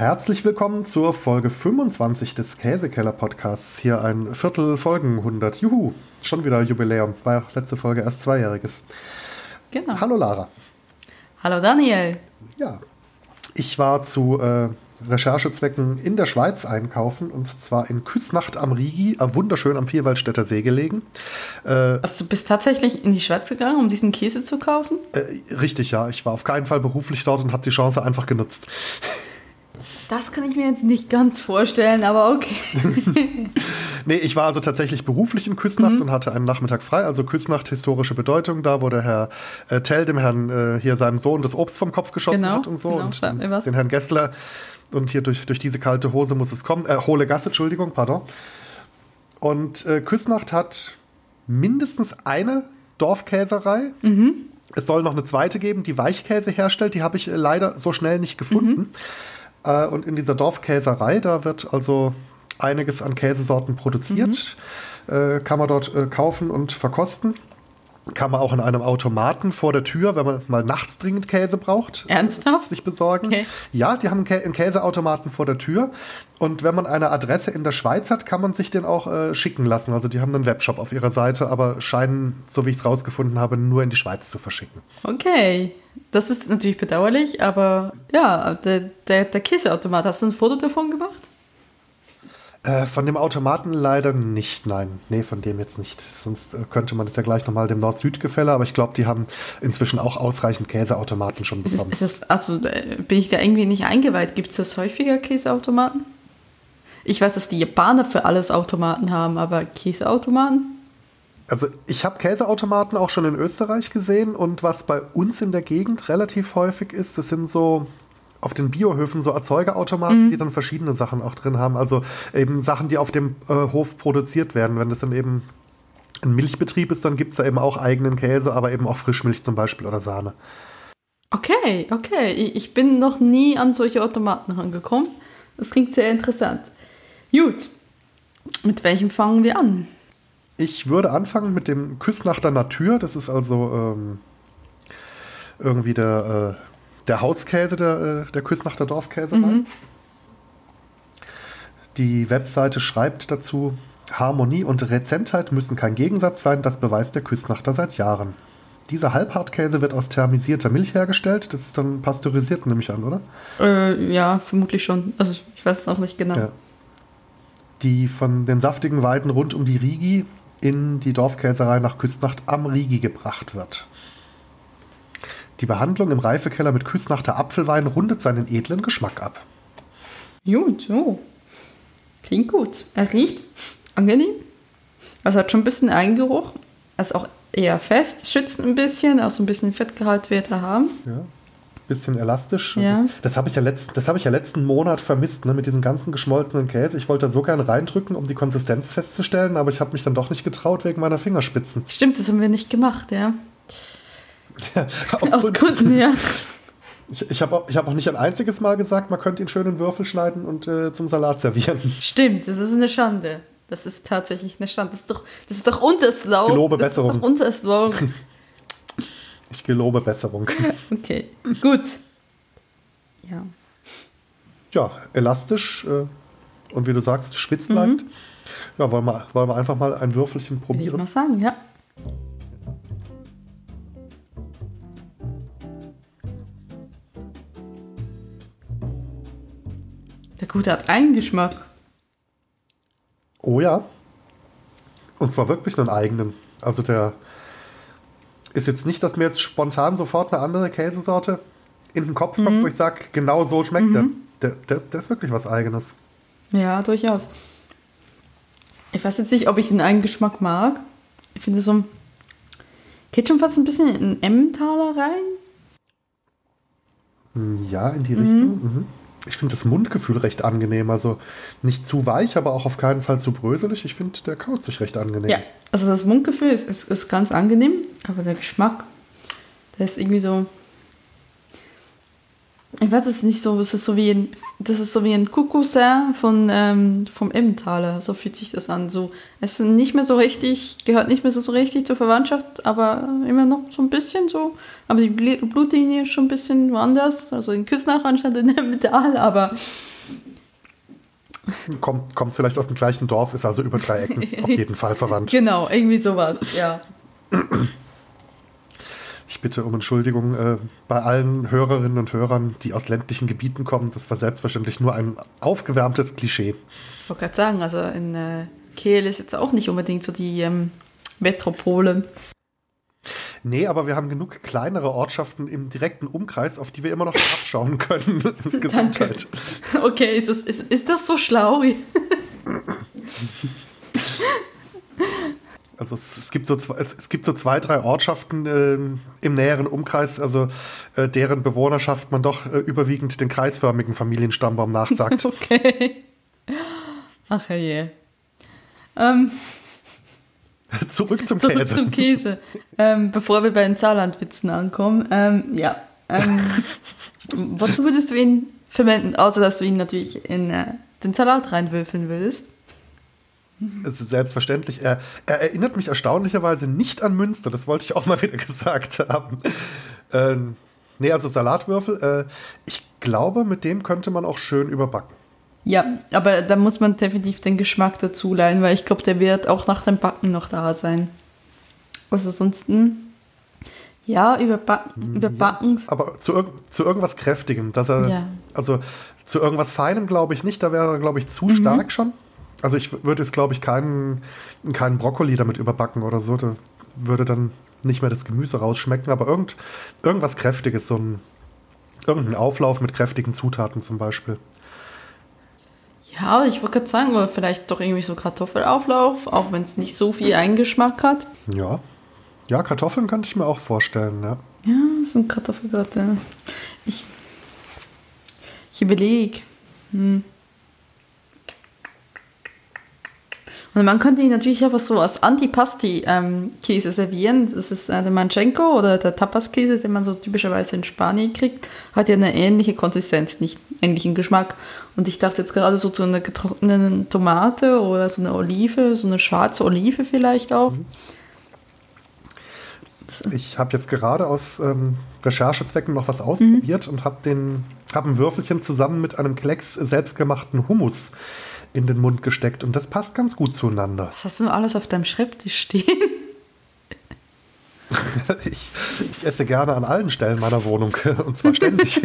Herzlich willkommen zur Folge 25 des Käsekeller Podcasts. Hier ein Viertel Folgen 100. Juhu, schon wieder Jubiläum. War ja letzte Folge erst zweijähriges. Genau. Hallo Lara. Hallo Daniel. Ja, ich war zu äh, Recherchezwecken in der Schweiz einkaufen und zwar in Küsnacht am Rigi, wunderschön am Vierwaldstätter See gelegen. Äh, also du bist tatsächlich in die Schweiz gegangen, um diesen Käse zu kaufen? Äh, richtig, ja. Ich war auf keinen Fall beruflich dort und habe die Chance einfach genutzt. Das kann ich mir jetzt nicht ganz vorstellen, aber okay. nee, ich war also tatsächlich beruflich in Küsnacht mhm. und hatte einen Nachmittag frei. Also Küsnacht, historische Bedeutung, da wo der Herr äh, Tell dem Herrn äh, hier seinem Sohn das Obst vom Kopf geschossen genau, hat und so. Genau, und den, den, Herrn Gessler. Und hier durch, durch diese kalte Hose muss es kommen. Äh, hohle Gasse, Entschuldigung, pardon. Und äh, Küsnacht hat mindestens eine Dorfkäserei. Mhm. Es soll noch eine zweite geben, die Weichkäse herstellt. Die habe ich äh, leider so schnell nicht gefunden. Mhm. Äh, und in dieser Dorfkäserei, da wird also einiges an Käsesorten produziert. Mhm. Äh, kann man dort äh, kaufen und verkosten. Kann man auch in einem Automaten vor der Tür, wenn man mal nachts dringend Käse braucht, Ernsthaft? sich besorgen. Okay. Ja, die haben einen Käseautomaten vor der Tür. Und wenn man eine Adresse in der Schweiz hat, kann man sich den auch äh, schicken lassen. Also die haben einen Webshop auf ihrer Seite, aber scheinen, so wie ich es rausgefunden habe, nur in die Schweiz zu verschicken. Okay, das ist natürlich bedauerlich, aber ja, der, der, der Käseautomat, hast du ein Foto davon gemacht? Äh, von dem Automaten leider nicht, nein. Nee, von dem jetzt nicht. Sonst äh, könnte man das ja gleich nochmal dem Nord-Süd-Gefälle, aber ich glaube, die haben inzwischen auch ausreichend Käseautomaten schon bekommen. Ist es, ist es, also äh, bin ich da irgendwie nicht eingeweiht? Gibt es das häufiger, Käseautomaten? Ich weiß, dass die Japaner für alles Automaten haben, aber Käseautomaten? Also ich habe Käseautomaten auch schon in Österreich gesehen und was bei uns in der Gegend relativ häufig ist, das sind so auf den Biohöfen so Erzeugerautomaten, mhm. die dann verschiedene Sachen auch drin haben. Also eben Sachen, die auf dem äh, Hof produziert werden. Wenn das dann eben ein Milchbetrieb ist, dann gibt es da eben auch eigenen Käse, aber eben auch Frischmilch zum Beispiel oder Sahne. Okay, okay. Ich bin noch nie an solche Automaten rangekommen. Das klingt sehr interessant. Gut. Mit welchem fangen wir an? Ich würde anfangen mit dem Küsnachter Natur. Das ist also ähm, irgendwie der äh, der Hauskäse der, äh, der Küsnachter Dorfkäserei. Mhm. Die Webseite schreibt dazu, Harmonie und Rezentheit müssen kein Gegensatz sein, das beweist der Küsnachter seit Jahren. Dieser Halbhartkäse wird aus thermisierter Milch hergestellt. Das ist dann pasteurisiert, nehme ich an, oder? Äh, ja, vermutlich schon. Also ich weiß es auch nicht genau. Ja. Die von den saftigen Weiden rund um die Rigi in die Dorfkäserei nach Küsnacht am Rigi gebracht wird. Die Behandlung im Reifekeller mit Küsnachter Apfelwein rundet seinen edlen Geschmack ab. Gut, so. Klingt gut. Er riecht angenehm. Also hat schon ein bisschen Eigengeruch. Er ist auch eher fest, schützt ein bisschen, auch so ein bisschen Fettgehalt wird er haben. Ja. Bisschen elastisch. Ja. Das habe ich, ja letzt, hab ich ja letzten Monat vermisst, ne, mit diesem ganzen geschmolzenen Käse. Ich wollte da so gern reindrücken, um die Konsistenz festzustellen, aber ich habe mich dann doch nicht getraut wegen meiner Fingerspitzen. Stimmt, das haben wir nicht gemacht, ja. aus, aus Gründen. Gründen, ja. Ich, ich habe auch, hab auch nicht ein einziges Mal gesagt, man könnte ihn schön in Würfel schneiden und äh, zum Salat servieren. Stimmt, das ist eine Schande. Das ist tatsächlich eine Schande. Das ist doch, das ist doch unser Slogan. Gelobe das Besserung. Ist doch unser Slogan. ich gelobe Besserung. Okay, gut. Ja. Ja, elastisch äh, und wie du sagst, schwitzt mhm. Ja, wollen wir, wollen wir einfach mal ein Würfelchen probieren? Will ich mal sagen, ja. Der gute hat einen Geschmack. Oh ja. Und zwar wirklich einen eigenen. Also der ist jetzt nicht, dass mir jetzt spontan sofort eine andere Käsesorte in den Kopf kommt, mhm. wo ich sage, genau so schmeckt mhm. der. Der, der. Der ist wirklich was Eigenes. Ja, durchaus. Ich weiß jetzt nicht, ob ich den eigenen Geschmack mag. Ich finde so. Geht schon fast ein bisschen in Emmentaler rein. Ja, in die mhm. Richtung. Mhm ich finde das Mundgefühl recht angenehm. Also nicht zu weich, aber auch auf keinen Fall zu bröselig. Ich finde, der kaut sich recht angenehm. Ja, also das Mundgefühl ist, ist, ist ganz angenehm, aber der Geschmack, der ist irgendwie so ich weiß es nicht so, es ist so wie ein, das ist so wie ein Kuckuckser von, ähm, vom Emmentaler, so fühlt sich das an. So, es ist nicht mehr so richtig, gehört nicht mehr so, so richtig zur Verwandtschaft, aber immer noch so ein bisschen so. Aber die Blutlinie ist schon ein bisschen woanders, also in Küsnach anstatt in Emmental, aber kommt, kommt vielleicht aus dem gleichen Dorf, ist also über drei Ecken auf jeden Fall verwandt. Genau, irgendwie sowas, ja. Ich bitte um Entschuldigung äh, bei allen Hörerinnen und Hörern, die aus ländlichen Gebieten kommen. Das war selbstverständlich nur ein aufgewärmtes Klischee. Ich wollte gerade sagen, also in äh, Kehl ist jetzt auch nicht unbedingt so die ähm, Metropole. Nee, aber wir haben genug kleinere Ortschaften im direkten Umkreis, auf die wir immer noch abschauen können. Gesundheit. Okay, ist das, ist, ist das so schlau? Also es, es, gibt so zwei, es, gibt so zwei, drei Ortschaften äh, im näheren Umkreis, also äh, deren Bewohnerschaft man doch äh, überwiegend den kreisförmigen Familienstammbaum nachsagt. okay. Ach je. Ähm, Zurück zum Zurück Käse. zum Käse. ähm, bevor wir bei den Saarlandwitzen ankommen. Ähm, ja. Ähm, wozu würdest du ihn verwenden, außer dass du ihn natürlich in äh, den Salat reinwürfeln willst? Es ist selbstverständlich. Er, er, erinnert mich erstaunlicherweise nicht an Münster. Das wollte ich auch mal wieder gesagt haben. Ähm, nee, also Salatwürfel. Äh, ich glaube, mit dem könnte man auch schön überbacken. Ja, aber da muss man definitiv den Geschmack dazu leihen, weil ich glaube, der wird auch nach dem Backen noch da sein. Also ansonsten, ja, überbacken. überbacken. Ja, aber zu, zu irgendwas Kräftigem. Dass er, ja. Also zu irgendwas Feinem glaube ich nicht, da wäre er, glaube ich, zu mhm. stark schon. Also ich würde jetzt, glaube ich, keinen, keinen Brokkoli damit überbacken oder so. Da würde dann nicht mehr das Gemüse rausschmecken, aber irgend, irgendwas Kräftiges, so ein irgendein Auflauf mit kräftigen Zutaten zum Beispiel. Ja, ich wollte gerade sagen, vielleicht doch irgendwie so Kartoffelauflauf, auch wenn es nicht so viel Eingeschmack hat. Ja. Ja, Kartoffeln könnte ich mir auch vorstellen, ja. Ja, so ein Kartoffelgratte. Ich, ich überlege. Hm. Und man könnte ihn natürlich einfach so als Antipasti-Käse ähm, servieren. Das ist äh, der Manchenko oder der Tapas-Käse, den man so typischerweise in Spanien kriegt. Hat ja eine ähnliche Konsistenz, nicht ähnlichen Geschmack. Und ich dachte jetzt gerade so zu einer getrockneten Tomate oder so eine Olive, so eine schwarze Olive vielleicht auch. Mhm. Ich habe jetzt gerade aus ähm, Recherchezwecken noch was ausprobiert mhm. und habe hab ein Würfelchen zusammen mit einem Klecks selbstgemachten Hummus in den Mund gesteckt und das passt ganz gut zueinander. Was hast du alles auf deinem Schreibtisch stehen? ich, ich, esse gerne an allen Stellen meiner Wohnung und zwar ständig.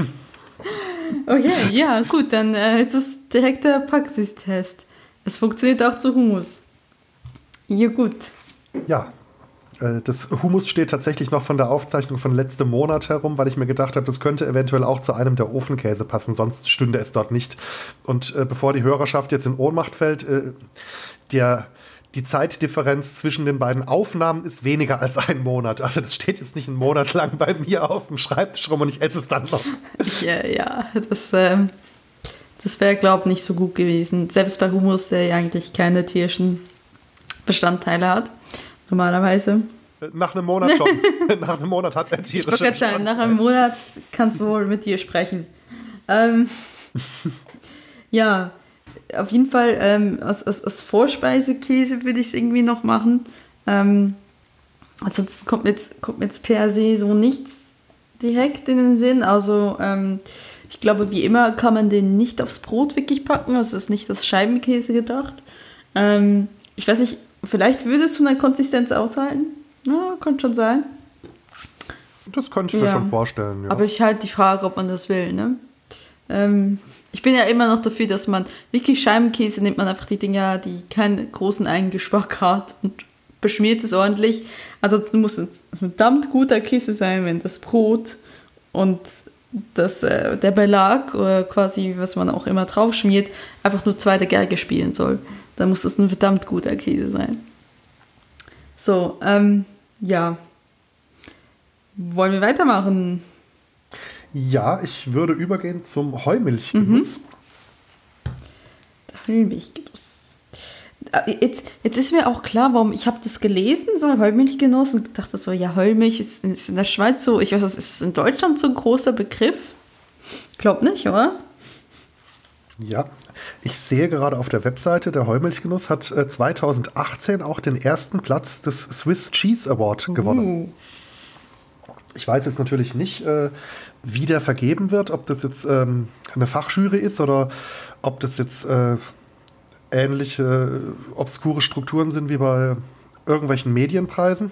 okay, ja, gut, dann äh, ist es direkt der Praxistest. Es funktioniert auch zu Hummus. Ja, gut. Ja, das Humus steht tatsächlich noch von der Aufzeichnung von letztem Monat herum, weil ich mir gedacht habe, das könnte eventuell auch zu einem der Ofenkäse passen, sonst stünde es dort nicht. Und äh, bevor die Hörerschaft jetzt in Ohnmacht fällt, äh, der, die Zeitdifferenz zwischen den beiden Aufnahmen ist weniger als ein Monat. Also das steht jetzt nicht einen Monat lang bei mir auf dem Schreibtisch rum und ich esse es dann noch. Ja, ja, das, äh, das wäre, glaube ich, nicht so gut gewesen. Selbst bei Humus, der ja eigentlich keine tierischen Bestandteile hat normalerweise. Nach einem Monat schon. nach einem Monat hat er tierische ich sagen, Nach einem Monat kannst du wohl mit dir sprechen. Ähm, ja, auf jeden Fall ähm, als, als, als Vorspeisekäse würde ich es irgendwie noch machen. Ähm, ansonsten kommt jetzt, kommt jetzt per se so nichts direkt in den Sinn. Also ähm, ich glaube, wie immer kann man den nicht aufs Brot wirklich packen. Also es ist nicht das Scheibenkäse gedacht. Ähm, ich weiß nicht, Vielleicht würdest du eine Konsistenz aushalten. Ja, könnte schon sein. Das könnte ich mir schon vorstellen. Ja. Aber ich halt die Frage, ob man das will. Ne? Ähm, ich bin ja immer noch dafür, dass man wirklich Scheibenkäse nimmt man einfach die Dinger, die keinen großen Eingeschmack hat und beschmiert es ordentlich. Ansonsten muss es ein verdammt guter Käse sein, wenn das Brot und das, äh, der Belag oder quasi, was man auch immer drauf schmiert, einfach nur zweite Geige spielen soll dann muss das ein verdammt guter Käse sein. So, ähm, ja. Wollen wir weitermachen? Ja, ich würde übergehen zum Heumilchgenuss. Mhm. Heumilchgenuss. Äh, jetzt, jetzt ist mir auch klar, warum ich habe das gelesen, so Heumilchgenuss, und dachte so, ja, Heumilch ist, ist in der Schweiz so, ich weiß, ist es in Deutschland so ein großer Begriff? Glaub nicht, oder? Ja, ich sehe gerade auf der Webseite, der Heumilchgenuss hat äh, 2018 auch den ersten Platz des Swiss Cheese Award uh. gewonnen. Ich weiß jetzt natürlich nicht, äh, wie der vergeben wird, ob das jetzt ähm, eine Fachjury ist oder ob das jetzt äh, ähnliche äh, obskure Strukturen sind wie bei irgendwelchen Medienpreisen?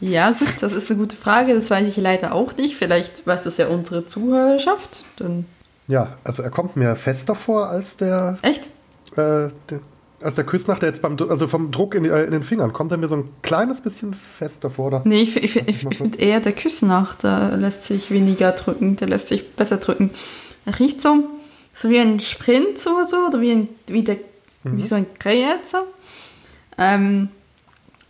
Ja, gut, das ist eine gute Frage. Das weiß ich leider auch nicht. Vielleicht weiß das ja unsere Zuhörerschaft. Dann ja, also er kommt mir fester vor als der. Echt? Äh, der, als der Küssnacht, der jetzt beim, also vom Druck in, äh, in, den Fingern, kommt er mir so ein kleines bisschen fester vor. Oder? Nee, ich, ich, ich, ich finde eher der Küssnacht, der lässt sich weniger drücken, der lässt sich besser drücken. Er riecht so, so wie ein Sprint oder so, oder wie, ein, wie, der, mhm. wie so ein Krähetzer. Ähm,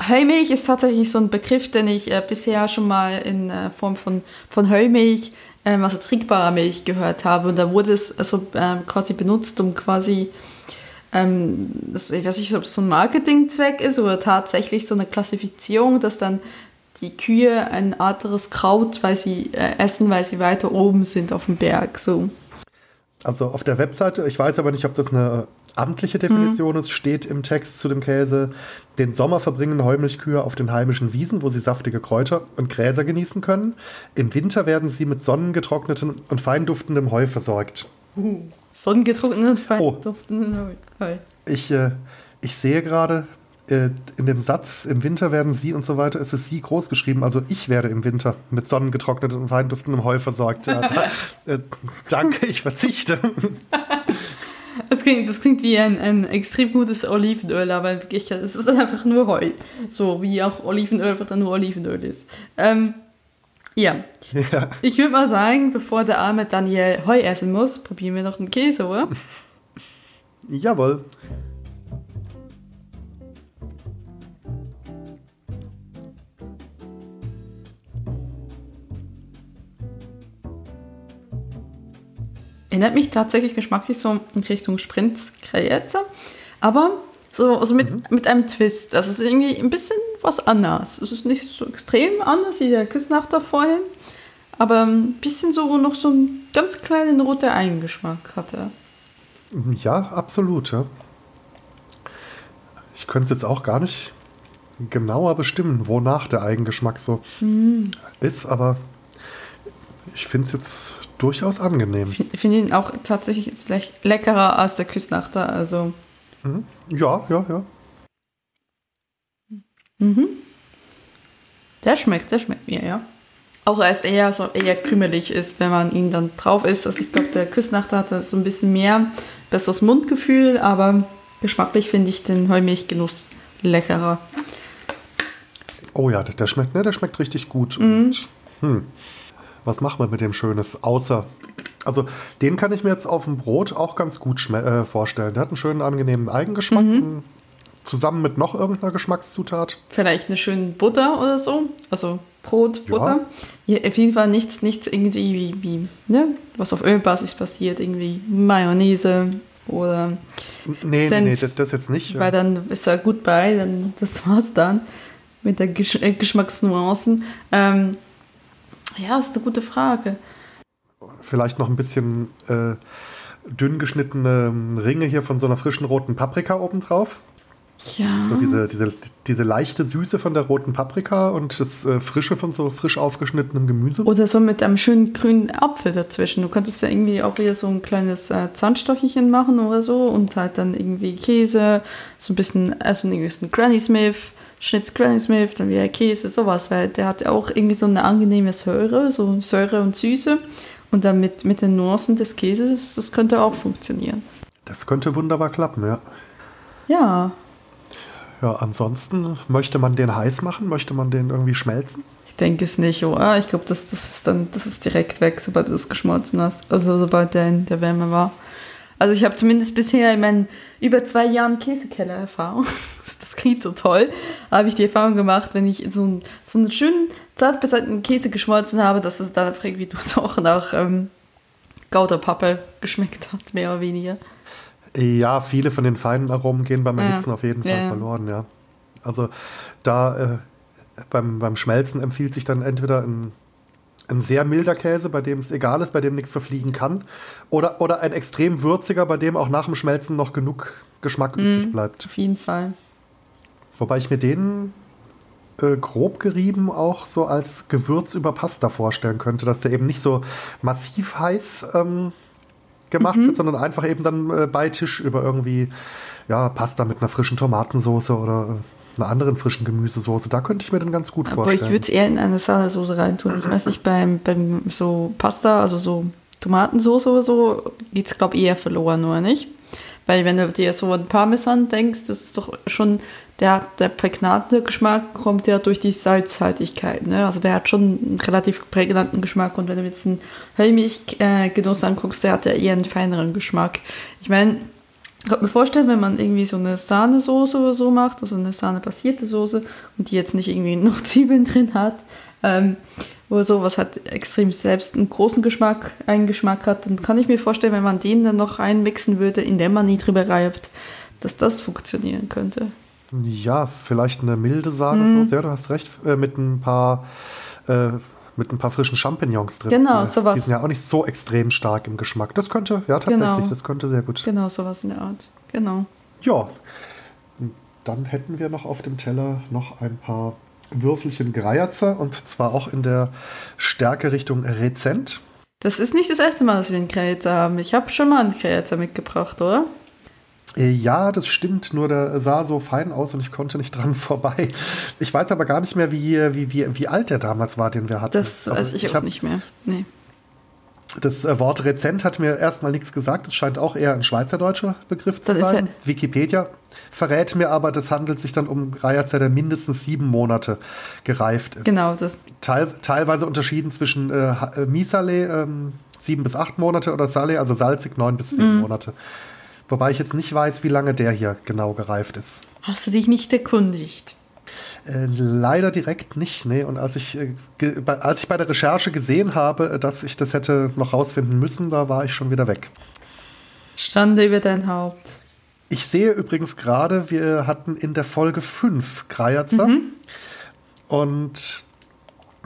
Heumilch ist tatsächlich so ein Begriff, den ich äh, bisher schon mal in äh, Form von, von Heumilch, ähm, also trinkbarer Milch, gehört habe. Und da wurde es also ähm, quasi benutzt, um quasi, ähm, das, ich weiß nicht, ob es so ein Marketingzweck ist oder tatsächlich so eine Klassifizierung, dass dann die Kühe ein anderes Kraut weil sie äh, essen, weil sie weiter oben sind auf dem Berg. So. Also auf der Webseite, ich weiß aber nicht, ob das eine amtliche Definition mhm. ist, steht im Text zu dem Käse, den Sommer verbringen Heumilchkühe auf den heimischen Wiesen, wo sie saftige Kräuter und Gräser genießen können. Im Winter werden sie mit sonnengetrocknetem und feinduftendem Heu versorgt. Uh, sonnengetrocknetem und feinduftendem oh. Heu. Ich, äh, ich sehe gerade, äh, in dem Satz, im Winter werden sie und so weiter, ist es sie groß geschrieben. Also ich werde im Winter mit sonnengetrocknetem und feinduftendem Heu versorgt. Ja, da, äh, danke, ich verzichte. Das klingt, das klingt wie ein, ein extrem gutes Olivenöl, aber in Wirklichkeit ist es einfach nur Heu. So wie auch Olivenöl einfach dann nur Olivenöl ist. Ähm, ja. ja. Ich würde mal sagen, bevor der arme Daniel Heu essen muss, probieren wir noch einen Käse, oder? Jawohl. Erinnert mich tatsächlich geschmacklich so in Richtung Sprint-Krejeze. Aber so also mit, mhm. mit einem Twist. Das ist irgendwie ein bisschen was anderes. Es ist nicht so extrem anders wie der Küsnachter vorhin. Aber ein bisschen so noch so einen ganz kleinen roten Eigengeschmack hat er. Ja, absolut. Ja. Ich könnte es jetzt auch gar nicht genauer bestimmen, wonach der Eigengeschmack so mhm. ist, aber ich finde es jetzt durchaus angenehm. Ich finde ihn auch tatsächlich jetzt le leckerer als der Küsnachter. Also. Mhm. Ja, ja, ja. Mhm. Der schmeckt, der schmeckt mir, ja. Auch als eher so eher krümelig ist, wenn man ihn dann drauf isst. Also ich glaube, der Küsnachter hat so ein bisschen mehr besseres Mundgefühl, aber geschmacklich finde ich den Heumilchgenuss leckerer. Oh ja, der schmeckt, ne, der schmeckt richtig gut. Mhm. Und, hm was macht man mit dem Schönes? Außer, also den kann ich mir jetzt auf dem Brot auch ganz gut äh, vorstellen. Der hat einen schönen, angenehmen Eigengeschmack. Mhm. Zusammen mit noch irgendeiner Geschmackszutat. Vielleicht eine schöne Butter oder so. Also Brot, Butter. Ja. ja auf jeden Fall nichts, nichts irgendwie wie, wie ne? was auf Ölbasis passiert. Irgendwie Mayonnaise oder. Nee, Senf, nee, das, das jetzt nicht. Weil ja. dann ist er gut bei, dann das war's dann mit der Gesch äh, Geschmacksnuancen. Ähm, ja, das ist eine gute Frage. Vielleicht noch ein bisschen äh, dünn geschnittene Ringe hier von so einer frischen roten Paprika obendrauf. Ja. So diese, diese, diese leichte Süße von der roten Paprika und das äh, Frische von so frisch aufgeschnittenem Gemüse. Oder so mit einem schönen grünen Apfel dazwischen. Du könntest ja irgendwie auch wieder so ein kleines äh, Zahnstochchen machen oder so und halt dann irgendwie Käse, so ein bisschen, also ein bisschen Granny Smith Schnitz Granny Smith, dann wieder Käse, sowas, weil der hat auch irgendwie so eine angenehme Säure, so Säure und Süße. Und dann mit, mit den Nuancen des Käses, das könnte auch funktionieren. Das könnte wunderbar klappen, ja. Ja. Ja, ansonsten möchte man den heiß machen? Möchte man den irgendwie schmelzen? Ich denke es nicht, oder? Ich glaube, das, das ist dann, das ist direkt weg, sobald du es geschmolzen hast. Also sobald der in der Wärme war. Also ich habe zumindest bisher in meinen über zwei Jahren Käsekeller-Erfahrung, das klingt so toll, habe ich die Erfahrung gemacht, wenn ich so, einen, so einen schönen, zart beseiteten Käse geschmolzen habe, dass es dann irgendwie doch nach ähm, Gouda-Pappe geschmeckt hat, mehr oder weniger. Ja, viele von den feinen Aromen gehen beim Erhitzen ja. auf jeden Fall ja. verloren, ja. Also da äh, beim, beim Schmelzen empfiehlt sich dann entweder ein ein sehr milder Käse, bei dem es egal ist, bei dem nichts verfliegen kann. Oder, oder ein extrem würziger, bei dem auch nach dem Schmelzen noch genug Geschmack mm, übrig bleibt. Auf jeden Fall. Wobei ich mir den äh, grob gerieben auch so als Gewürz über Pasta vorstellen könnte, dass der eben nicht so massiv heiß ähm, gemacht mhm. wird, sondern einfach eben dann äh, bei Tisch über irgendwie ja, Pasta mit einer frischen Tomatensauce oder äh, einer anderen frischen Gemüsesoße. Da könnte ich mir dann ganz gut Aber vorstellen. Aber ich würde es eher in eine Sahnesoße reintun. Ich weiß nicht, beim, beim so Pasta, also so Tomatensauce oder so, geht es, glaube ich, eher verloren, oder nicht? Weil wenn du dir so an Parmesan denkst, das ist doch schon, der, der prägnante Geschmack kommt ja durch die Salzhaltigkeit. Ne? Also der hat schon einen relativ prägnanten Geschmack. Und wenn du jetzt einen Hellmilchgenuss anguckst, der hat ja eher einen feineren Geschmack. Ich meine, ich kann mir vorstellen, wenn man irgendwie so eine Sahnesoße oder so macht, also eine Sahne-basierte Soße und die jetzt nicht irgendwie noch Zwiebeln drin hat, ähm, oder so, was halt extrem selbst einen großen Geschmack, einen Geschmack hat, dann kann ich mir vorstellen, wenn man den dann noch einmixen würde, indem man nie drüber reibt, dass das funktionieren könnte. Ja, vielleicht eine milde Sahne. Mm. Ja, du hast recht, äh, mit ein paar äh, mit ein paar frischen Champignons drin. Genau, sowas. Die sind ja auch nicht so extrem stark im Geschmack. Das könnte, ja, tatsächlich, genau. das könnte sehr gut. Genau, sowas in der Art. Genau. Ja. Dann hätten wir noch auf dem Teller noch ein paar Würfelchen Greierzer und zwar auch in der Stärke Richtung Rezent. Das ist nicht das erste Mal, dass wir einen Greierzer haben. Ich habe schon mal einen Greierzer mitgebracht, oder? Äh, ja, das stimmt, nur der sah so fein aus und ich konnte nicht dran vorbei. Ich weiß aber gar nicht mehr, wie, wie, wie, wie alt der damals war, den wir hatten. Das weiß also, ich, ich auch nicht mehr. Nee. Das äh, Wort rezent hat mir erstmal nichts gesagt. Es scheint auch eher ein schweizerdeutscher Begriff zu sein. Ja Wikipedia verrät mir aber, das handelt sich dann um Reiherzer, der mindestens sieben Monate gereift ist. Genau, das. Teil, teilweise unterschieden zwischen äh, äh Misale, ähm, sieben bis acht Monate, oder Salé, also salzig, neun bis sieben mm. Monate. Wobei ich jetzt nicht weiß, wie lange der hier genau gereift ist. Hast du dich nicht erkundigt? Äh, leider direkt nicht, nee. Und als ich, äh, als ich bei der Recherche gesehen habe, dass ich das hätte noch rausfinden müssen, da war ich schon wieder weg. Stande über dein Haupt. Ich sehe übrigens gerade, wir hatten in der Folge 5 Greierzer. Mhm. Und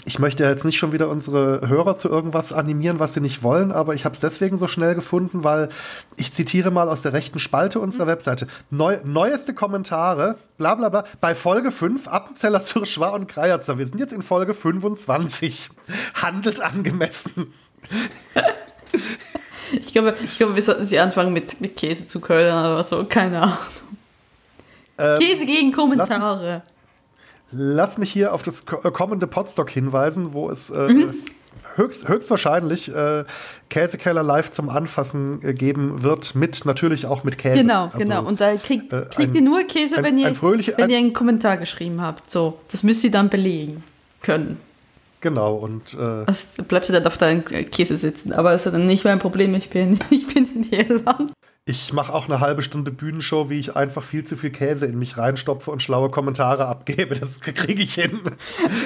ich möchte ja jetzt nicht schon wieder unsere Hörer zu irgendwas animieren, was sie nicht wollen, aber ich habe es deswegen so schnell gefunden, weil ich zitiere mal aus der rechten Spalte unserer mhm. Webseite. Neu, neueste Kommentare, bla bla bla, bei Folge 5, Appenzeller, Surschwa und Kreierzer. Wir sind jetzt in Folge 25. Handelt angemessen. ich glaube, ich glaube, wir sollten sie anfangen mit, mit Käse zu ködern oder so, keine Ahnung. Ähm, Käse gegen Kommentare. Lass mich hier auf das äh, kommende Podstock hinweisen, wo es äh, mhm. höchst, höchstwahrscheinlich äh, Käsekeller live zum Anfassen äh, geben wird, mit natürlich auch mit Käse. Genau, also, genau. Und da kriegt, äh, kriegt ein, ihr nur Käse, ein, wenn, ihr, ein wenn ihr einen Kommentar geschrieben habt. So, das müsst ihr dann belegen können. Genau, und. Äh, also bleibst du dann auf deinem Käse sitzen. Aber das ist dann nicht mein Problem. Ich bin, ich bin in Irland. Ich mache auch eine halbe Stunde Bühnenshow, wie ich einfach viel zu viel Käse in mich reinstopfe und schlaue Kommentare abgebe. Das kriege ich hin.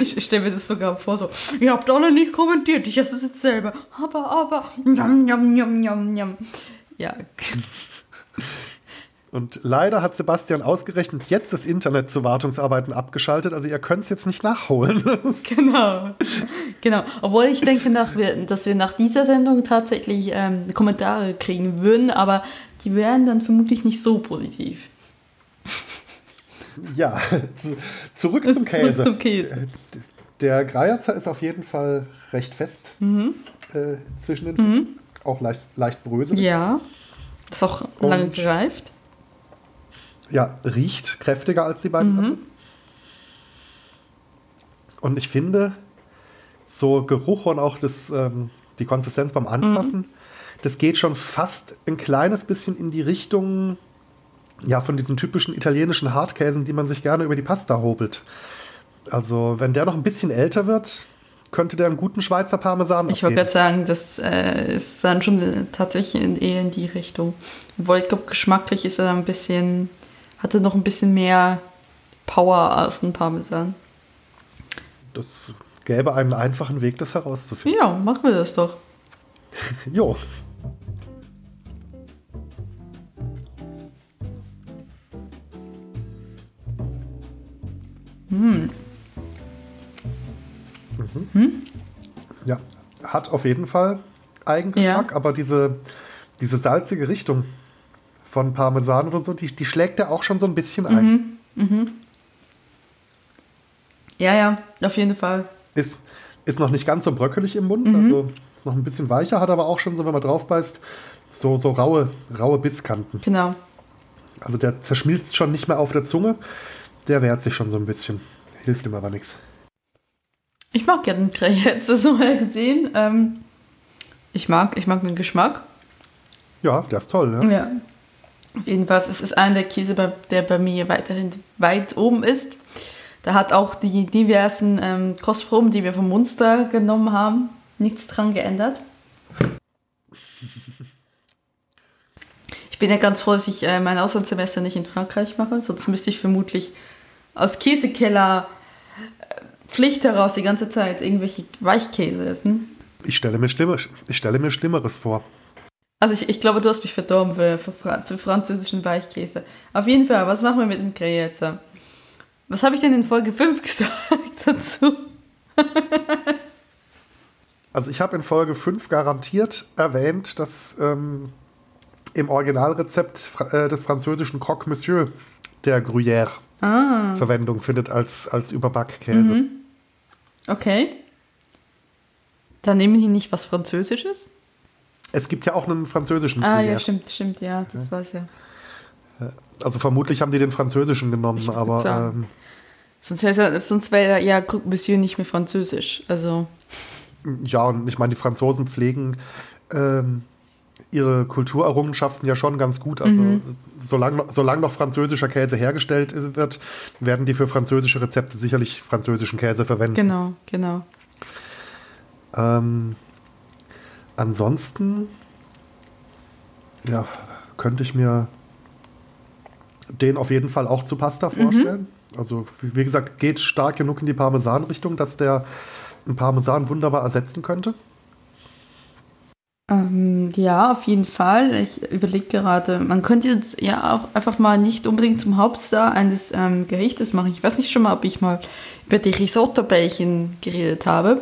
Ich stelle mir das sogar vor, so, ihr habt alle nicht kommentiert, ich esse es jetzt selber. Aber, aber, njam, njam, njam, njam, njam. Ja. Und leider hat Sebastian ausgerechnet jetzt das Internet zu Wartungsarbeiten abgeschaltet. Also ihr könnt es jetzt nicht nachholen. genau. Genau. Obwohl ich denke, nach, dass wir nach dieser Sendung tatsächlich ähm, Kommentare kriegen würden, aber die wären dann vermutlich nicht so positiv. Ja, zurück zum Käse. Zurück zum Käse. Der Greierzer ist auf jeden Fall recht fest mhm. äh, zwischen den mhm. Auch leicht, leicht bröselig. Ja, ist auch lange gereift ja, riecht kräftiger als die beiden mhm. anderen. Und ich finde, so Geruch und auch das, ähm, die Konsistenz beim Anfassen, mhm. Das geht schon fast ein kleines bisschen in die Richtung ja, von diesen typischen italienischen Hartkäsen, die man sich gerne über die Pasta hobelt. Also, wenn der noch ein bisschen älter wird, könnte der einen guten Schweizer Parmesan Ich wollte gerade sagen, das äh, ist dann schon tatsächlich in, eher in die Richtung. Obwohl, ich glaube, geschmacklich ist er ein bisschen hatte noch ein bisschen mehr Power als ein Parmesan. Das gäbe einen einfachen Weg, das herauszufinden. Ja, machen wir das doch. jo. Hm. Mhm. Hm? Ja, hat auf jeden Fall Eigengeschmack, ja. aber diese, diese salzige Richtung, von Parmesan oder so, die, die schlägt er auch schon so ein bisschen ein. Mhm. Mhm. Ja, ja, auf jeden Fall. Ist, ist noch nicht ganz so bröckelig im Mund, mhm. also ist noch ein bisschen weicher, hat aber auch schon so, wenn man drauf beißt, so, so raue, raue Bisskanten. Genau. Also der zerschmilzt schon nicht mehr auf der Zunge, der wehrt sich schon so ein bisschen. Hilft ihm aber nichts. Ich mag ja den Grey jetzt so mal gesehen. Ähm, ich mag, ich mag den Geschmack. Ja, der ist toll, ja. Ja. Jedenfalls es ist einer der Käse, der bei mir weiterhin weit oben ist. Da hat auch die diversen ähm, Kostproben, die wir vom Munster genommen haben, nichts dran geändert. Ich bin ja ganz froh, dass ich äh, mein Auslandssemester nicht in Frankreich mache, sonst müsste ich vermutlich aus Käsekeller äh, Pflicht heraus die ganze Zeit irgendwelche Weichkäse essen. Ich stelle mir, Schlimmer, ich stelle mir Schlimmeres vor. Also ich, ich glaube, du hast mich verdorben für, für, für französischen Weichkäse. Auf jeden Fall, was machen wir mit dem Grey jetzt? Was habe ich denn in Folge 5 gesagt dazu? also ich habe in Folge 5 garantiert erwähnt, dass ähm, im Originalrezept äh, des französischen Croque Monsieur der Gruyère ah. Verwendung findet als, als Überbackkäse. Mhm. Okay. Dann nehmen die nicht was Französisches? Es gibt ja auch einen französischen. Ah, ja, stimmt, stimmt, ja, das ja. war's ja. Also vermutlich haben die den französischen genommen, aber. Ähm, sonst wäre sonst wär, ja Monsieur nicht mehr französisch. Also. Ja, und ich meine, die Franzosen pflegen ähm, ihre Kulturerrungenschaften ja schon ganz gut. Also mhm. solange, solange noch französischer Käse hergestellt wird, werden die für französische Rezepte sicherlich französischen Käse verwenden. Genau, genau. Ähm, ansonsten, ja, könnte ich mir den auf jeden Fall auch zu Pasta mhm. vorstellen. Mhm. Also, wie gesagt, geht stark genug in die Parmesan-Richtung, dass der einen Parmesan wunderbar ersetzen könnte. Ähm, ja, auf jeden Fall. Ich überlege gerade, man könnte jetzt ja auch einfach mal nicht unbedingt zum Hauptstar eines ähm, Gerichtes machen. Ich weiß nicht schon mal, ob ich mal über die Risotto-Bällchen geredet habe,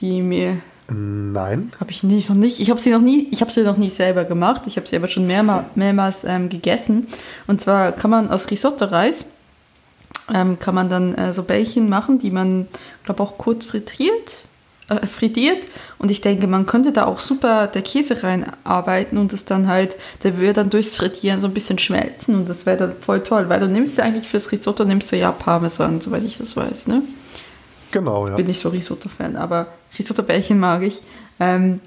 die mir Nein. Habe ich nicht, noch nicht. Ich habe sie noch nie, ich habe sie noch nie selber gemacht. Ich habe sie aber schon mehrmal, mehrmals ähm, gegessen. Und zwar kann man aus Risotto-Reis ähm, kann man dann äh, so Bällchen machen, die man, glaube auch kurz frittiert, äh, frittiert. Und ich denke, man könnte da auch super der Käse reinarbeiten und das dann halt, der würde dann durchs Frittieren so ein bisschen schmelzen und das wäre dann voll toll, weil du nimmst ja eigentlich fürs Risotto nimmst du ja Parmesan, soweit ich das weiß, ne? Genau, ja. Bin nicht so Risotto-Fan, aber Risotto-Bällchen mag ich. Ähm,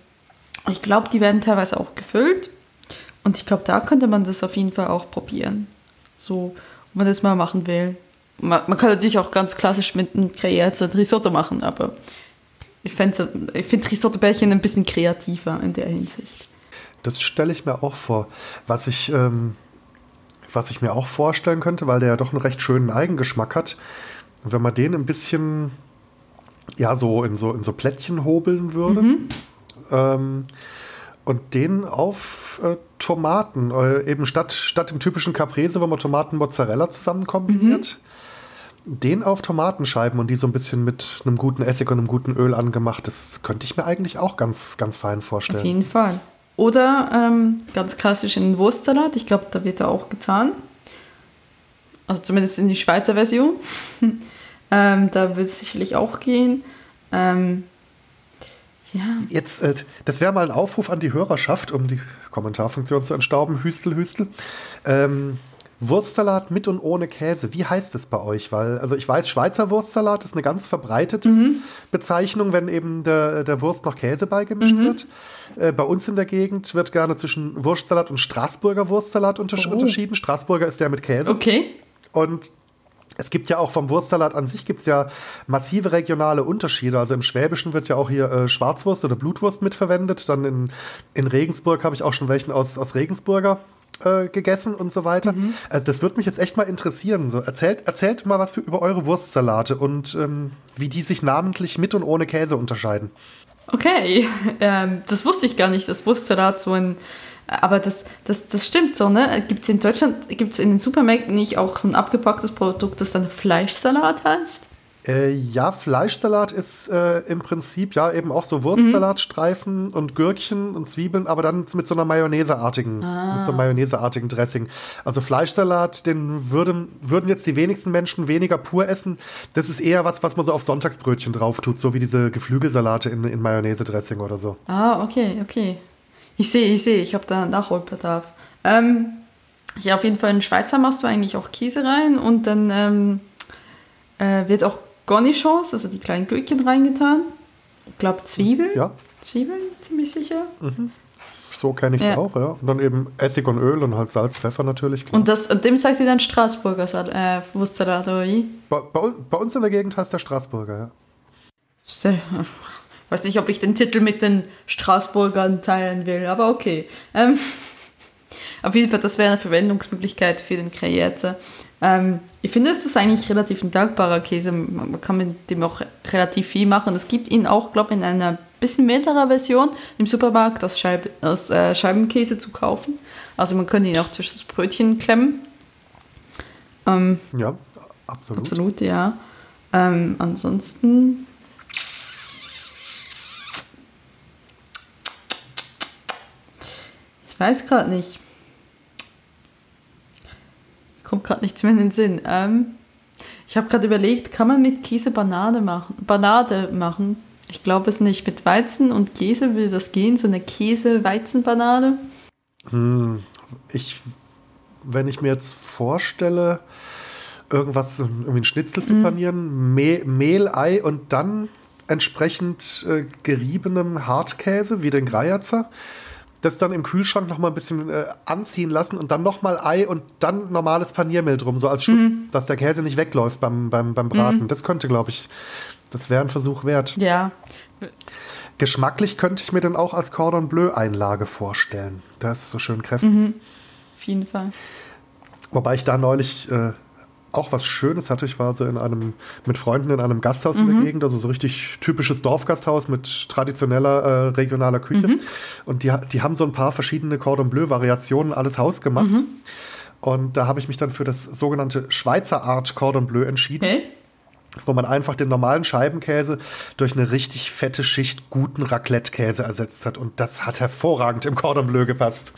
ich glaube, die werden teilweise auch gefüllt. Und ich glaube, da könnte man das auf jeden Fall auch probieren. So, wenn man das mal machen will. Man, man kann natürlich auch ganz klassisch mit einem kreierten Risotto machen, aber ich finde ich find Risotto-Bällchen ein bisschen kreativer in der Hinsicht. Das stelle ich mir auch vor. Was ich, ähm, was ich mir auch vorstellen könnte, weil der ja doch einen recht schönen Eigengeschmack hat, wenn man den ein bisschen ja, so in so, in so Plättchen hobeln würde. Mhm. Ähm, und den auf äh, Tomaten, äh, eben statt, statt dem typischen Caprese, wo man Tomaten Mozzarella zusammen kombiniert, mhm. Den auf Tomatenscheiben und die so ein bisschen mit einem guten Essig und einem guten Öl angemacht. Das könnte ich mir eigentlich auch ganz, ganz fein vorstellen. Auf jeden Fall. Oder ähm, ganz klassisch in Wurstsalat. Ich glaube, da wird er auch getan. Also zumindest in die Schweizer Version. Ähm, da wird es sicherlich auch gehen. Ähm, ja. Jetzt, äh, das wäre mal ein Aufruf an die Hörerschaft, um die Kommentarfunktion zu entstauben. Hüstel, Hüstel. Ähm, Wurstsalat mit und ohne Käse. Wie heißt es bei euch? Weil, also ich weiß, Schweizer Wurstsalat ist eine ganz verbreitete mhm. Bezeichnung, wenn eben der, der Wurst noch Käse beigemischt mhm. wird. Äh, bei uns in der Gegend wird gerne zwischen Wurstsalat und Straßburger Wurstsalat untersch oh. unterschieden. Straßburger ist der mit Käse. Okay. Und es gibt ja auch vom Wurstsalat an sich gibt's ja massive regionale Unterschiede. Also im Schwäbischen wird ja auch hier äh, Schwarzwurst oder Blutwurst mitverwendet. Dann in, in Regensburg habe ich auch schon welchen aus, aus Regensburger äh, gegessen und so weiter. Mhm. Also das würde mich jetzt echt mal interessieren. So, erzählt, erzählt mal was für, über eure Wurstsalate und ähm, wie die sich namentlich mit und ohne Käse unterscheiden. Okay, ähm, das wusste ich gar nicht, dass Wurstsalat so ein aber das, das, das stimmt so, ne? Gibt es in Deutschland, gibt es in den Supermärkten nicht auch so ein abgepacktes Produkt, das dann Fleischsalat heißt? Äh, ja, Fleischsalat ist äh, im Prinzip ja eben auch so Wurstsalatstreifen mhm. und Gürkchen und Zwiebeln, aber dann mit so einer Mayonnaiseartigen, ah. mit so einem Mayonnaiseartigen Dressing. Also Fleischsalat, den würden, würden jetzt die wenigsten Menschen weniger pur essen. Das ist eher was, was man so auf Sonntagsbrötchen drauf tut, so wie diese Geflügelsalate in, in Mayonnaise-Dressing oder so. Ah, okay, okay. Ich sehe, ich sehe, ich habe da Nachholbedarf. Ähm, ja, auf jeden Fall in Schweizer machst du eigentlich auch Käse rein und dann ähm, äh, wird auch Cornichons, also die kleinen Gürkchen reingetan. Ich glaube Zwiebeln. Ja. Zwiebeln, ziemlich sicher. Mhm. So kenne ich ja. auch, ja. Und dann eben Essig und Öl und halt Salz, Pfeffer natürlich. Klar. Und, das, und dem sagt ihr dann Straßburger äh, Wurstsalat oder wie? Bei, bei, bei, uns in der Gegend heißt der Straßburger, ja. Sehr, weiß nicht, ob ich den Titel mit den Straßburgern teilen will, aber okay. Ähm, auf jeden Fall, das wäre eine Verwendungsmöglichkeit für den Kreierter. Ähm, ich finde, es ist eigentlich relativ ein dankbarer Käse. Man kann mit dem auch relativ viel machen. Es gibt ihn auch, glaube ich, in einer bisschen mittleren Version im Supermarkt als, Scheib als äh, Scheibenkäse zu kaufen. Also man könnte ihn auch zwischen das Brötchen klemmen. Ähm, ja, absolut. Absolut, ja. Ähm, ansonsten Ich weiß gerade nicht kommt gerade nichts mehr in den Sinn. Ähm, ich habe gerade überlegt, kann man mit Käse Banane machen? Banade machen? Ich glaube es nicht. Mit Weizen und Käse würde das gehen, so eine Käse-Weizenbanane. Hm, ich, wenn ich mir jetzt vorstelle, irgendwas, irgendwie ein Schnitzel zu hm. panieren, Mehl, Mehl, Ei und dann entsprechend äh, geriebenem Hartkäse wie den Greierzer das dann im Kühlschrank noch mal ein bisschen äh, anziehen lassen und dann noch mal Ei und dann normales Paniermehl drum, so als Schutz, mhm. dass der Käse nicht wegläuft beim, beim, beim Braten. Mhm. Das könnte, glaube ich, das wäre ein Versuch wert. Ja. Geschmacklich könnte ich mir dann auch als Cordon Bleu Einlage vorstellen. Das ist so schön kräftig. Mhm. Auf jeden Fall. Wobei ich da neulich äh, auch was Schönes hatte. Ich war so in einem, mit Freunden in einem Gasthaus mhm. in der mhm. Gegend, also so richtig typisches Dorfgasthaus mit traditioneller äh, regionaler Küche. Mhm. Und die, die haben so ein paar verschiedene Cordon Bleu-Variationen alles hausgemacht. Mhm. Und da habe ich mich dann für das sogenannte Schweizer Art Cordon Bleu entschieden. Okay. Wo man einfach den normalen Scheibenkäse durch eine richtig fette Schicht guten Raclette-Käse ersetzt hat. Und das hat hervorragend im Cordon Bleu gepasst.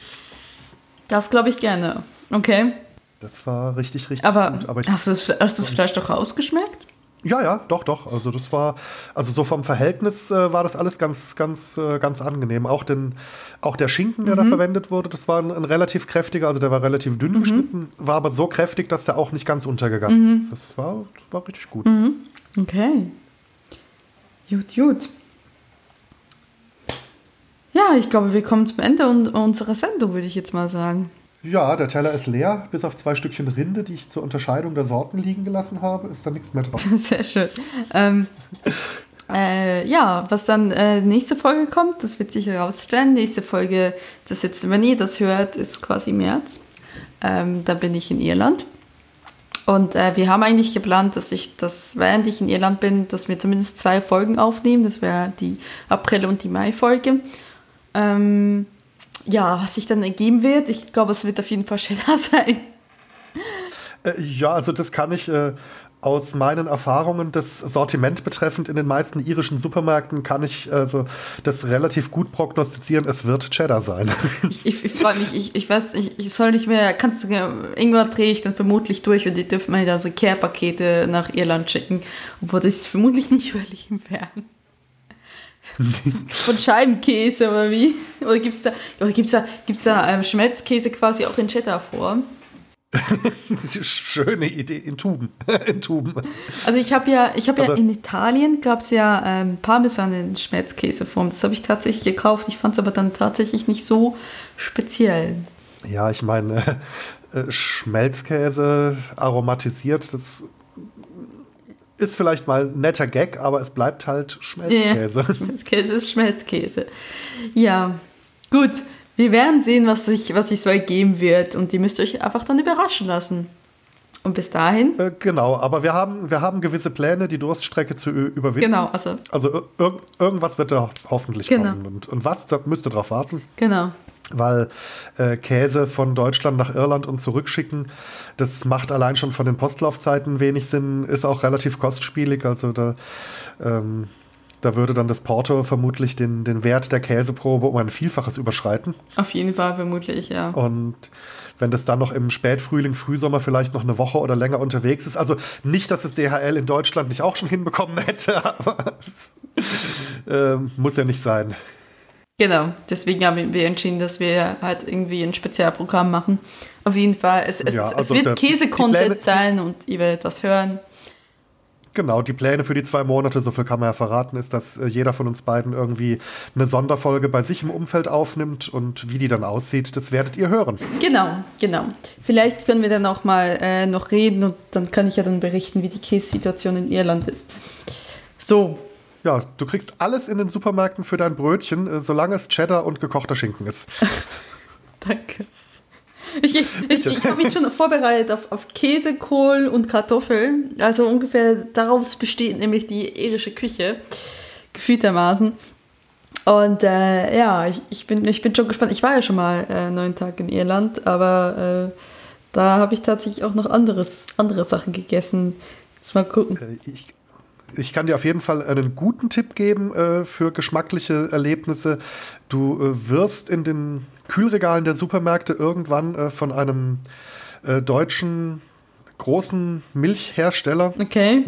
Das glaube ich gerne. Okay. Das war richtig, richtig aber gut. Aber hast, du das, hast das Fleisch doch rausgeschmeckt? Ja, ja, doch, doch. Also das war, also so vom Verhältnis äh, war das alles ganz, ganz, äh, ganz angenehm. Auch, den, auch der Schinken, der mhm. da verwendet wurde, das war ein, ein, relativ kräftiger, also der war relativ dünn mhm. geschnitten, war aber so kräftig, dass der auch nicht ganz untergegangen mhm. ist. Das war, war richtig gut. Mhm. Okay. Gut, gut. Ja, ich glaube, wir kommen zum Ende unserer Sendung, würde ich jetzt mal sagen. Ja, der Teller ist leer, bis auf zwei Stückchen Rinde, die ich zur Unterscheidung der Sorten liegen gelassen habe, ist da nichts mehr drauf. Sehr schön. Ähm, äh, ja, was dann äh, nächste Folge kommt, das wird sich herausstellen. Nächste Folge, das jetzt, wenn ihr das hört, ist quasi März. Ähm, da bin ich in Irland. Und äh, wir haben eigentlich geplant, dass ich das, während ich in Irland bin, dass wir zumindest zwei Folgen aufnehmen. Das wäre die April- und die Mai-Folge. Ähm, ja, was sich dann ergeben wird, ich glaube, es wird auf jeden Fall Cheddar sein. Äh, ja, also das kann ich äh, aus meinen Erfahrungen das Sortiment betreffend in den meisten irischen Supermärkten kann ich also das relativ gut prognostizieren. Es wird Cheddar sein. Ich, ich, ich freue mich. Ich, ich weiß, ich, ich soll nicht mehr. Kannst du irgendwann drehe ich dann vermutlich durch und die dürfen mir da so Care-Pakete nach Irland schicken, obwohl das vermutlich nicht überleben werden. Von Scheibenkäse oder wie? Oder gibt es da, oder gibt's da, gibt's da ähm, Schmelzkäse quasi auch in Cheddar-Form? Schöne Idee in Tuben. in Tuben. Also ich habe ja, ich habe ja in Italien gab es ja ähm, Parmesan in Schmelzkäseform. Das habe ich tatsächlich gekauft. Ich fand es aber dann tatsächlich nicht so speziell. Ja, ich meine, äh, Schmelzkäse aromatisiert, das ist vielleicht mal ein netter Gag, aber es bleibt halt Schmelzkäse. Ja, Schmelzkäse ist Schmelzkäse. Ja, gut. Wir werden sehen, was sich, was sich so ergeben wird. Und ihr müsst euch einfach dann überraschen lassen. Und bis dahin? Äh, genau, aber wir haben, wir haben gewisse Pläne, die Durststrecke zu überwinden. Genau, also. Also ir irgendwas wird da hoffentlich genau. kommen. Und, und was, da müsst ihr drauf warten. Genau. Weil äh, Käse von Deutschland nach Irland und zurückschicken, das macht allein schon von den Postlaufzeiten wenig Sinn, ist auch relativ kostspielig, also da, ähm, da würde dann das Porto vermutlich den, den Wert der Käseprobe um ein Vielfaches überschreiten. Auf jeden Fall, vermutlich, ja. Und wenn das dann noch im Spätfrühling, Frühsommer vielleicht noch eine Woche oder länger unterwegs ist, also nicht, dass es DHL in Deutschland nicht auch schon hinbekommen hätte, aber äh, muss ja nicht sein. Genau, deswegen haben wir entschieden, dass wir halt irgendwie ein Spezialprogramm machen. Auf jeden Fall, es, es, ja, also es wird Käse-Content sein und ihr werdet was hören. Genau, die Pläne für die zwei Monate, so viel kann man ja verraten, ist, dass äh, jeder von uns beiden irgendwie eine Sonderfolge bei sich im Umfeld aufnimmt und wie die dann aussieht, das werdet ihr hören. Genau, genau. Vielleicht können wir dann auch mal äh, noch reden und dann kann ich ja dann berichten, wie die Käsesituation in Irland ist. So, ja, du kriegst alles in den Supermärkten für dein Brötchen, äh, solange es Cheddar und gekochter Schinken ist. Danke. Ich, ich, ich, ich habe mich schon vorbereitet auf, auf Käse, Kohl und Kartoffeln. Also ungefähr daraus besteht nämlich die irische Küche, gefühltermaßen. Und äh, ja, ich, ich, bin, ich bin schon gespannt. Ich war ja schon mal äh, neun Tage in Irland, aber äh, da habe ich tatsächlich auch noch anderes, andere Sachen gegessen. Jetzt mal gucken. Äh, ich, ich kann dir auf jeden Fall einen guten Tipp geben äh, für geschmackliche Erlebnisse. Du äh, wirst in den Kühlregalen der Supermärkte irgendwann äh, von einem äh, deutschen großen Milchhersteller, okay.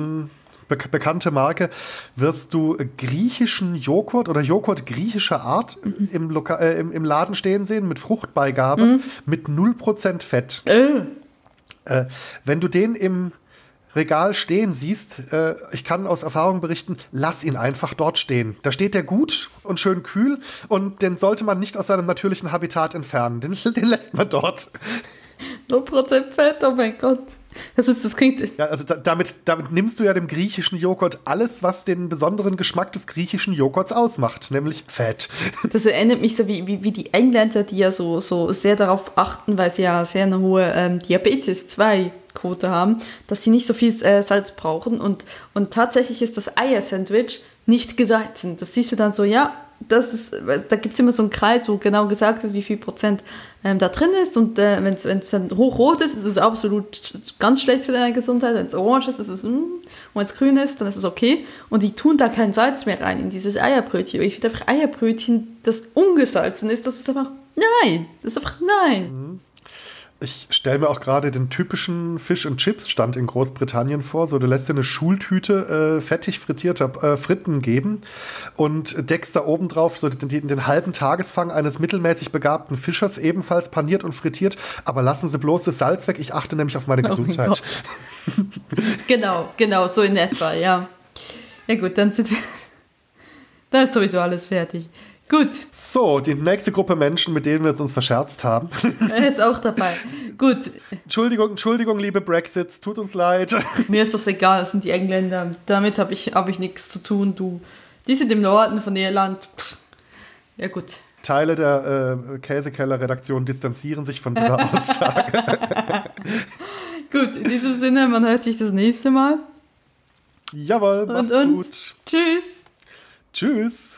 be bekannte Marke, wirst du griechischen Joghurt oder Joghurt griechischer Art mhm. im, Loka äh, im, im, Laden stehen sehen mit Fruchtbeigabe mhm. mit 0% Fett. Äh. wenn du den im Regal stehen siehst, äh, ich kann aus Erfahrung berichten, lass ihn einfach dort stehen. Da steht der gut und schön kühl und den sollte man nicht aus seinem natürlichen Habitat entfernen. Den, den lässt man dort. 0% Fett, oh mein Gott. Das ist, das klingt. Ja, also da, damit, damit nimmst du ja dem griechischen Joghurt alles, was den besonderen Geschmack des griechischen Joghurts ausmacht, nämlich Fett. Das erinnert mich so wie, wie, wie die Engländer, die ja so, so sehr darauf achten, weil sie ja sehr eine hohe ähm, Diabetes 2 Quote haben, dass sie nicht so viel äh, Salz brauchen. Und, und tatsächlich ist das Eier-Sandwich nicht gesalzen. Das siehst du dann so, ja, das ist, da gibt es immer so einen Kreis, wo genau gesagt wird, wie viel Prozent ähm, da drin ist. Und äh, wenn es dann hochrot ist, ist es absolut ganz schlecht für deine Gesundheit. Wenn es orange ist, ist es, mm, und wenn es grün ist, dann ist es okay. Und die tun da kein Salz mehr rein in dieses Eierbrötchen. Ich finde einfach Eierbrötchen, das ungesalzen ist, das ist einfach nein. Das ist einfach nein. Mhm. Ich stelle mir auch gerade den typischen Fish and Chips Stand in Großbritannien vor. So, du lässt dir eine Schultüte äh, fettig frittierter äh, Fritten geben und deckst da oben drauf so den, den, halben Tagesfang eines mittelmäßig begabten Fischers ebenfalls paniert und frittiert. Aber lassen Sie bloß das Salz weg. Ich achte nämlich auf meine oh Gesundheit. genau, genau, so in etwa, ja. Ja gut, dann sind wir. Da ist sowieso alles fertig. Gut. So, die nächste Gruppe Menschen, mit denen wir uns verscherzt haben. Jetzt auch dabei. Gut. Entschuldigung, Entschuldigung, liebe Brexits, tut uns leid. Mir ist das egal, das sind die Engländer. Damit habe ich, hab ich nichts zu tun. Du, die sind im Norden von Irland. Pff. Ja, gut. Teile der äh, Käsekeller-Redaktion distanzieren sich von dieser Aussage. gut, in diesem Sinne, man hört sich das nächste Mal. Jawohl, und, und gut. Tschüss. Tschüss.